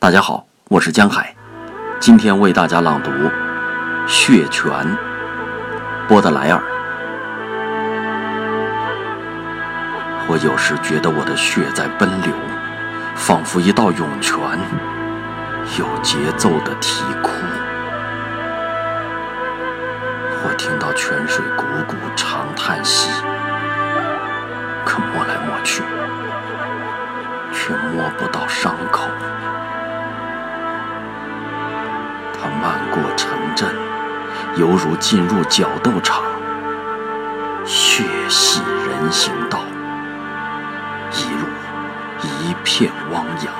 大家好，我是江海，今天为大家朗读《血泉》，波德莱尔。我有时觉得我的血在奔流，仿佛一道涌泉，有节奏的啼哭。我听到泉水汩汩长叹息，可摸来摸去，却摸不到伤口。漫过城镇，犹如进入角斗场，血洗人行道，一路一片汪洋。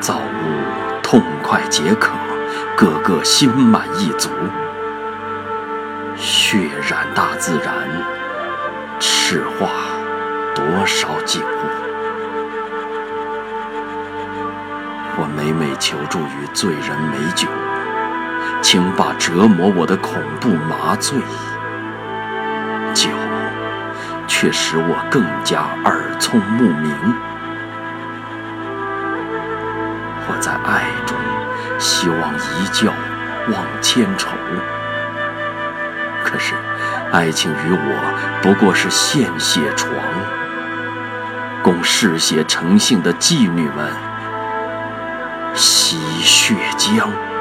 造物痛快解渴，个个心满意足。血染大自然，赤化多少景物。我每每求助于醉人美酒，请把折磨我的恐怖麻醉。酒却使我更加耳聪目明。我在爱中希望一觉忘千愁，可是爱情与我不过是献血床，供嗜血成性的妓女们。江。